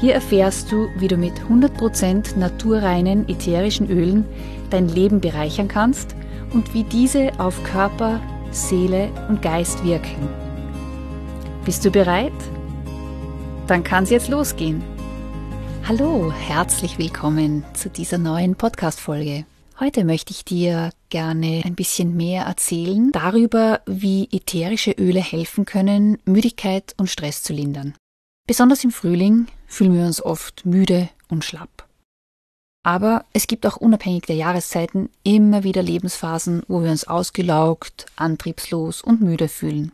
Hier erfährst du, wie du mit 100% naturreinen ätherischen Ölen dein Leben bereichern kannst und wie diese auf Körper, Seele und Geist wirken. Bist du bereit? Dann kann es jetzt losgehen. Hallo, herzlich willkommen zu dieser neuen Podcast-Folge. Heute möchte ich dir gerne ein bisschen mehr erzählen darüber, wie ätherische Öle helfen können, Müdigkeit und Stress zu lindern. Besonders im Frühling fühlen wir uns oft müde und schlapp. Aber es gibt auch unabhängig der Jahreszeiten immer wieder Lebensphasen, wo wir uns ausgelaugt, antriebslos und müde fühlen.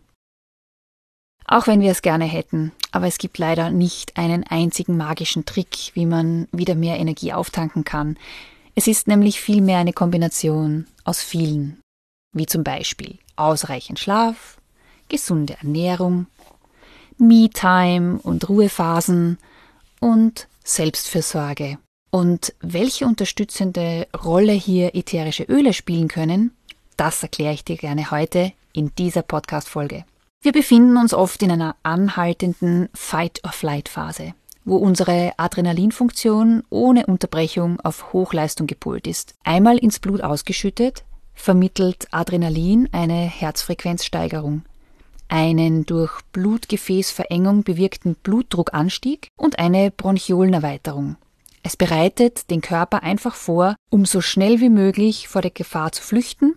Auch wenn wir es gerne hätten, aber es gibt leider nicht einen einzigen magischen Trick, wie man wieder mehr Energie auftanken kann. Es ist nämlich vielmehr eine Kombination aus vielen, wie zum Beispiel ausreichend Schlaf, gesunde Ernährung, Me-Time und Ruhephasen und Selbstfürsorge. Und welche unterstützende Rolle hier ätherische Öle spielen können, das erkläre ich dir gerne heute in dieser Podcast-Folge. Wir befinden uns oft in einer anhaltenden Fight-or-Flight-Phase, wo unsere Adrenalinfunktion ohne Unterbrechung auf Hochleistung gepolt ist. Einmal ins Blut ausgeschüttet, vermittelt Adrenalin eine Herzfrequenzsteigerung einen durch Blutgefäßverengung bewirkten Blutdruckanstieg und eine Bronchiolenerweiterung. Es bereitet den Körper einfach vor, um so schnell wie möglich vor der Gefahr zu flüchten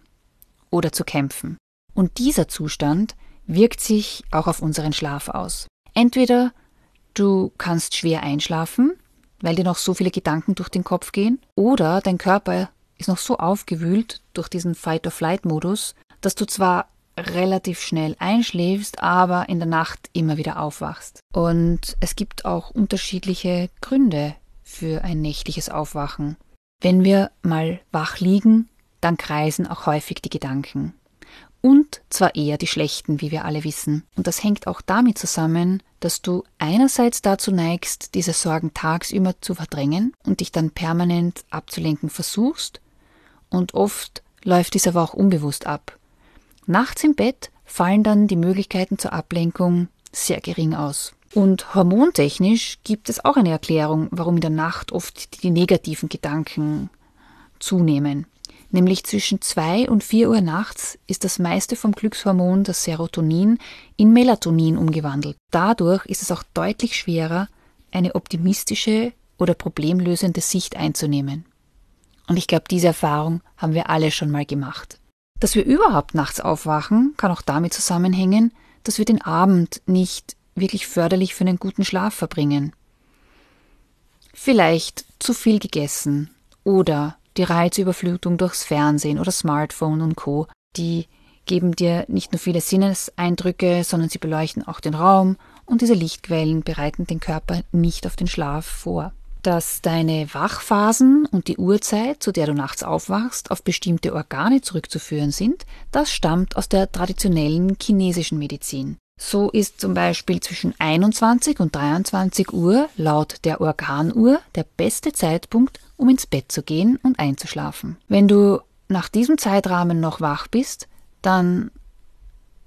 oder zu kämpfen. Und dieser Zustand wirkt sich auch auf unseren Schlaf aus. Entweder du kannst schwer einschlafen, weil dir noch so viele Gedanken durch den Kopf gehen, oder dein Körper ist noch so aufgewühlt durch diesen Fight-or-Flight-Modus, dass du zwar relativ schnell einschläfst, aber in der Nacht immer wieder aufwachst. Und es gibt auch unterschiedliche Gründe für ein nächtliches Aufwachen. Wenn wir mal wach liegen, dann kreisen auch häufig die Gedanken. Und zwar eher die schlechten, wie wir alle wissen. Und das hängt auch damit zusammen, dass du einerseits dazu neigst, diese Sorgen tagsüber zu verdrängen und dich dann permanent abzulenken versuchst, und oft läuft dies aber auch unbewusst ab. Nachts im Bett fallen dann die Möglichkeiten zur Ablenkung sehr gering aus. Und hormontechnisch gibt es auch eine Erklärung, warum in der Nacht oft die negativen Gedanken zunehmen. Nämlich zwischen 2 und 4 Uhr nachts ist das meiste vom Glückshormon, das Serotonin, in Melatonin umgewandelt. Dadurch ist es auch deutlich schwerer, eine optimistische oder problemlösende Sicht einzunehmen. Und ich glaube, diese Erfahrung haben wir alle schon mal gemacht. Dass wir überhaupt nachts aufwachen, kann auch damit zusammenhängen, dass wir den Abend nicht wirklich förderlich für einen guten Schlaf verbringen. Vielleicht zu viel gegessen oder die Reizüberflutung durchs Fernsehen oder Smartphone und Co. Die geben dir nicht nur viele Sinneseindrücke, sondern sie beleuchten auch den Raum und diese Lichtquellen bereiten den Körper nicht auf den Schlaf vor dass deine Wachphasen und die Uhrzeit, zu der du nachts aufwachst, auf bestimmte Organe zurückzuführen sind, das stammt aus der traditionellen chinesischen Medizin. So ist zum Beispiel zwischen 21 und 23 Uhr laut der Organuhr der beste Zeitpunkt, um ins Bett zu gehen und einzuschlafen. Wenn du nach diesem Zeitrahmen noch wach bist, dann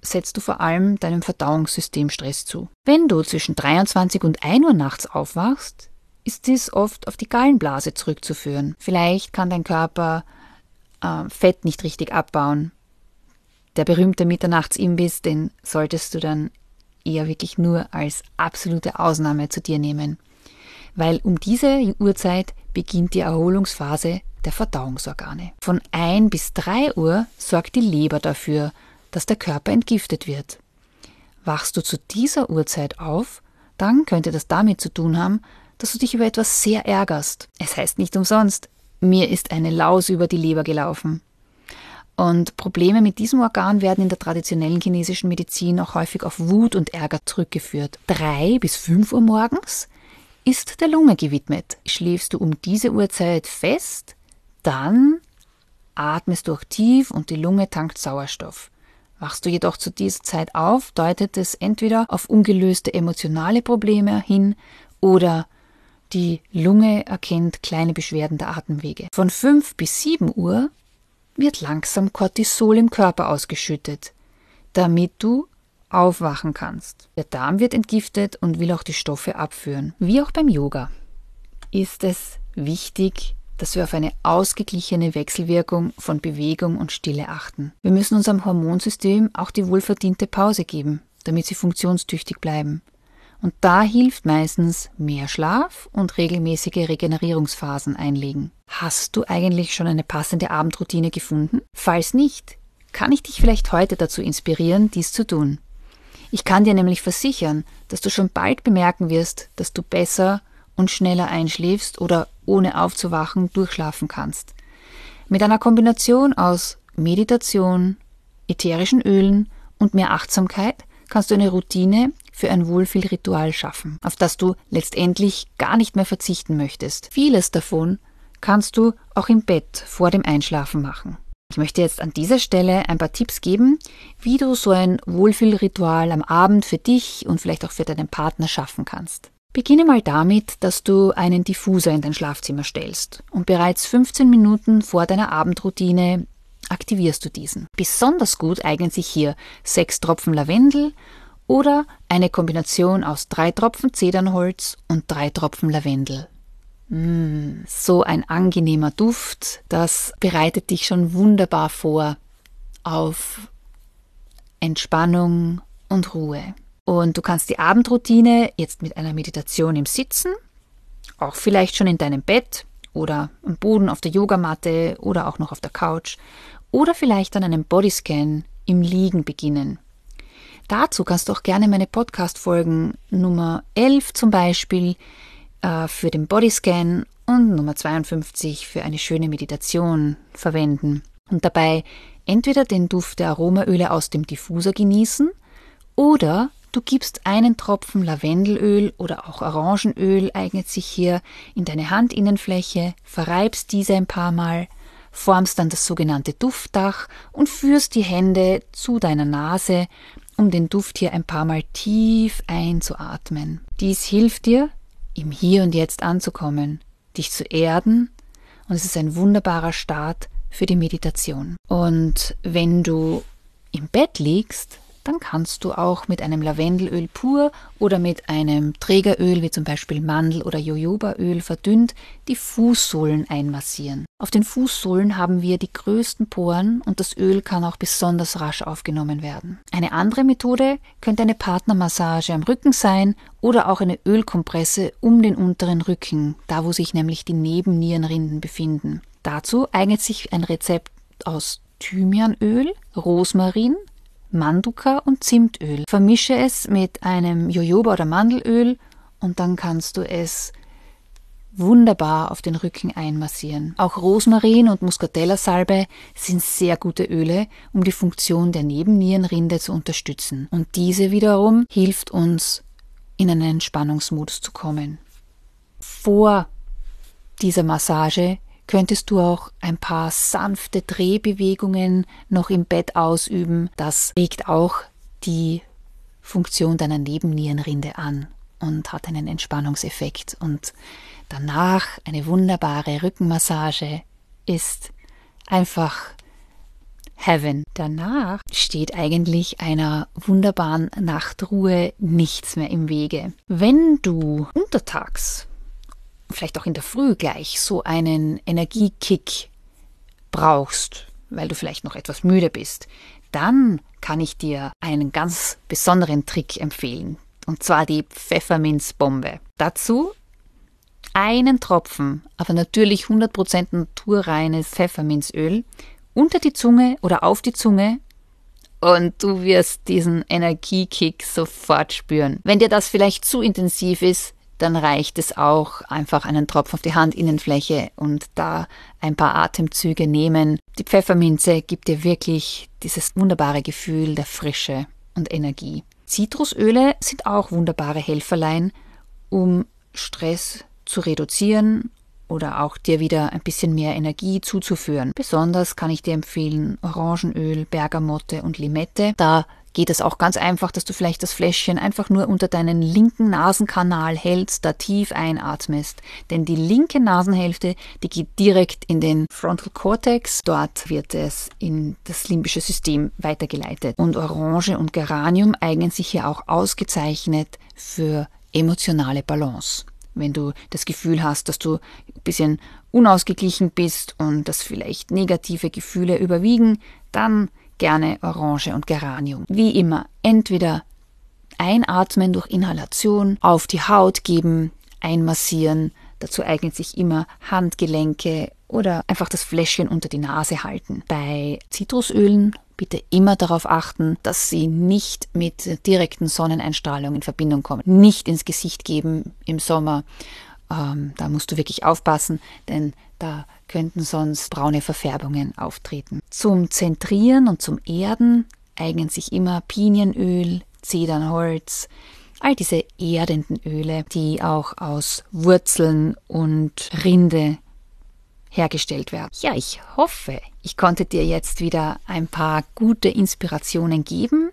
setzt du vor allem deinem Verdauungssystem Stress zu. Wenn du zwischen 23 und 1 Uhr nachts aufwachst, ist dies oft auf die Gallenblase zurückzuführen. Vielleicht kann dein Körper äh, Fett nicht richtig abbauen. Der berühmte Mitternachtsimbiss, den solltest du dann eher wirklich nur als absolute Ausnahme zu dir nehmen. Weil um diese Uhrzeit beginnt die Erholungsphase der Verdauungsorgane. Von 1 bis 3 Uhr sorgt die Leber dafür, dass der Körper entgiftet wird. Wachst du zu dieser Uhrzeit auf, dann könnte das damit zu tun haben, dass du dich über etwas sehr ärgerst. Es heißt nicht umsonst, mir ist eine Laus über die Leber gelaufen. Und Probleme mit diesem Organ werden in der traditionellen chinesischen Medizin auch häufig auf Wut und Ärger zurückgeführt. Drei bis fünf Uhr morgens ist der Lunge gewidmet. Schläfst du um diese Uhrzeit fest, dann atmest du auch tief und die Lunge tankt Sauerstoff. Wachst du jedoch zu dieser Zeit auf, deutet es entweder auf ungelöste emotionale Probleme hin oder die Lunge erkennt kleine Beschwerden der Atemwege. Von 5 bis 7 Uhr wird langsam Cortisol im Körper ausgeschüttet, damit du aufwachen kannst. Der Darm wird entgiftet und will auch die Stoffe abführen. Wie auch beim Yoga ist es wichtig, dass wir auf eine ausgeglichene Wechselwirkung von Bewegung und Stille achten. Wir müssen unserem Hormonsystem auch die wohlverdiente Pause geben, damit sie funktionstüchtig bleiben. Und da hilft meistens mehr Schlaf und regelmäßige Regenerierungsphasen einlegen. Hast du eigentlich schon eine passende Abendroutine gefunden? Falls nicht, kann ich dich vielleicht heute dazu inspirieren, dies zu tun. Ich kann dir nämlich versichern, dass du schon bald bemerken wirst, dass du besser und schneller einschläfst oder ohne aufzuwachen durchschlafen kannst. Mit einer Kombination aus Meditation, ätherischen Ölen und mehr Achtsamkeit kannst du eine Routine für ein Wohlfühlritual schaffen, auf das du letztendlich gar nicht mehr verzichten möchtest. Vieles davon kannst du auch im Bett vor dem Einschlafen machen. Ich möchte jetzt an dieser Stelle ein paar Tipps geben, wie du so ein Wohlfühlritual am Abend für dich und vielleicht auch für deinen Partner schaffen kannst. Beginne mal damit, dass du einen Diffuser in dein Schlafzimmer stellst und bereits 15 Minuten vor deiner Abendroutine aktivierst du diesen. Besonders gut eignen sich hier sechs Tropfen Lavendel oder eine Kombination aus drei Tropfen Zedernholz und drei Tropfen Lavendel. Mm, so ein angenehmer Duft, das bereitet dich schon wunderbar vor auf Entspannung und Ruhe. Und du kannst die Abendroutine jetzt mit einer Meditation im Sitzen, auch vielleicht schon in deinem Bett oder am Boden auf der Yogamatte oder auch noch auf der Couch oder vielleicht an einem Bodyscan im Liegen beginnen. Dazu kannst du auch gerne meine Podcast-Folgen Nummer 11 zum Beispiel äh, für den Bodyscan und Nummer 52 für eine schöne Meditation verwenden. Und dabei entweder den Duft der Aromaöle aus dem Diffuser genießen oder du gibst einen Tropfen Lavendelöl oder auch Orangenöl eignet sich hier in deine Handinnenfläche, verreibst diese ein paar Mal, formst dann das sogenannte Duftdach und führst die Hände zu deiner Nase um den Duft hier ein paar Mal tief einzuatmen. Dies hilft dir, im Hier und Jetzt anzukommen, dich zu erden und es ist ein wunderbarer Start für die Meditation. Und wenn du im Bett liegst, dann kannst du auch mit einem Lavendelöl pur oder mit einem Trägeröl wie zum Beispiel Mandel- oder Jojobaöl verdünnt die Fußsohlen einmassieren. Auf den Fußsohlen haben wir die größten Poren und das Öl kann auch besonders rasch aufgenommen werden. Eine andere Methode könnte eine Partnermassage am Rücken sein oder auch eine Ölkompresse um den unteren Rücken, da wo sich nämlich die Nebennierenrinden befinden. Dazu eignet sich ein Rezept aus Thymianöl, Rosmarin, Manduka und Zimtöl. Vermische es mit einem Jojoba oder Mandelöl und dann kannst du es wunderbar auf den Rücken einmassieren. Auch Rosmarin und Muscatella-Salbe sind sehr gute Öle, um die Funktion der Nebennierenrinde zu unterstützen. Und diese wiederum hilft uns, in einen Entspannungsmodus zu kommen. Vor dieser Massage könntest du auch ein paar sanfte Drehbewegungen noch im Bett ausüben. Das regt auch die Funktion deiner Nebennierenrinde an und hat einen Entspannungseffekt. Und danach eine wunderbare Rückenmassage ist einfach Heaven. Danach steht eigentlich einer wunderbaren Nachtruhe nichts mehr im Wege. Wenn du untertags vielleicht auch in der Früh gleich so einen Energiekick brauchst, weil du vielleicht noch etwas müde bist, dann kann ich dir einen ganz besonderen Trick empfehlen. Und zwar die Pfefferminzbombe. Dazu einen Tropfen, aber natürlich 100% naturreines Pfefferminzöl unter die Zunge oder auf die Zunge und du wirst diesen Energiekick sofort spüren. Wenn dir das vielleicht zu intensiv ist, dann reicht es auch, einfach einen Tropfen auf die Handinnenfläche und da ein paar Atemzüge nehmen. Die Pfefferminze gibt dir wirklich dieses wunderbare Gefühl der Frische und Energie. Zitrusöle sind auch wunderbare Helferlein, um Stress zu reduzieren oder auch dir wieder ein bisschen mehr Energie zuzuführen. Besonders kann ich dir empfehlen Orangenöl, Bergamotte und Limette. Da geht es auch ganz einfach, dass du vielleicht das Fläschchen einfach nur unter deinen linken Nasenkanal hältst, da tief einatmest. Denn die linke Nasenhälfte, die geht direkt in den Frontal Cortex. Dort wird es in das limbische System weitergeleitet. Und Orange und Geranium eignen sich hier auch ausgezeichnet für emotionale Balance wenn du das Gefühl hast, dass du ein bisschen unausgeglichen bist und dass vielleicht negative Gefühle überwiegen, dann gerne Orange und Geranium. Wie immer, entweder einatmen durch Inhalation, auf die Haut geben, einmassieren, dazu eignet sich immer Handgelenke oder einfach das Fläschchen unter die Nase halten. Bei Zitrusölen bitte immer darauf achten, dass sie nicht mit direkten Sonneneinstrahlung in Verbindung kommen. Nicht ins Gesicht geben im Sommer. Ähm, da musst du wirklich aufpassen, denn da könnten sonst braune Verfärbungen auftreten. Zum Zentrieren und zum Erden eignen sich immer Pinienöl, Zedernholz, all diese erdenden Öle, die auch aus Wurzeln und Rinde hergestellt werden. Ja, ich hoffe, ich konnte dir jetzt wieder ein paar gute Inspirationen geben,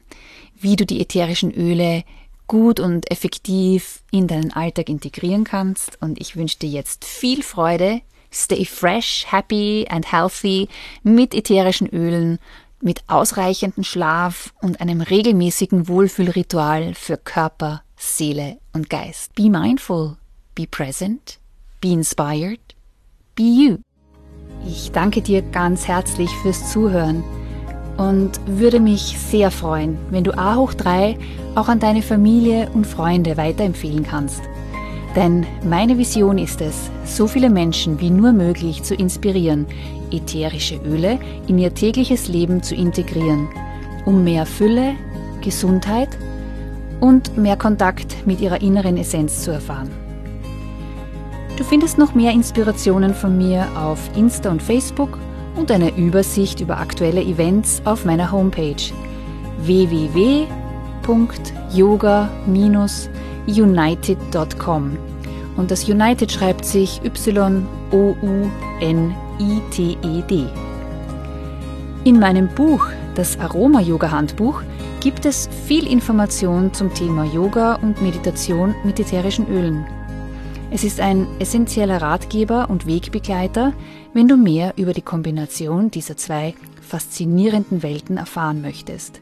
wie du die ätherischen Öle gut und effektiv in deinen Alltag integrieren kannst. Und ich wünsche dir jetzt viel Freude. Stay fresh, happy and healthy mit ätherischen Ölen, mit ausreichendem Schlaf und einem regelmäßigen Wohlfühlritual für Körper, Seele und Geist. Be mindful, be present, be inspired, be you. Ich danke dir ganz herzlich fürs Zuhören und würde mich sehr freuen, wenn du A hoch 3 auch an deine Familie und Freunde weiterempfehlen kannst. Denn meine Vision ist es, so viele Menschen wie nur möglich zu inspirieren, ätherische Öle in ihr tägliches Leben zu integrieren, um mehr Fülle, Gesundheit und mehr Kontakt mit ihrer inneren Essenz zu erfahren. Du findest noch mehr Inspirationen von mir auf Insta und Facebook und eine Übersicht über aktuelle Events auf meiner Homepage www.yoga-united.com. Und das United schreibt sich Y-O-U-N-I-T-E-D. In meinem Buch, das Aroma-Yoga-Handbuch, gibt es viel Information zum Thema Yoga und Meditation mit ätherischen Ölen. Es ist ein essentieller Ratgeber und Wegbegleiter, wenn du mehr über die Kombination dieser zwei faszinierenden Welten erfahren möchtest.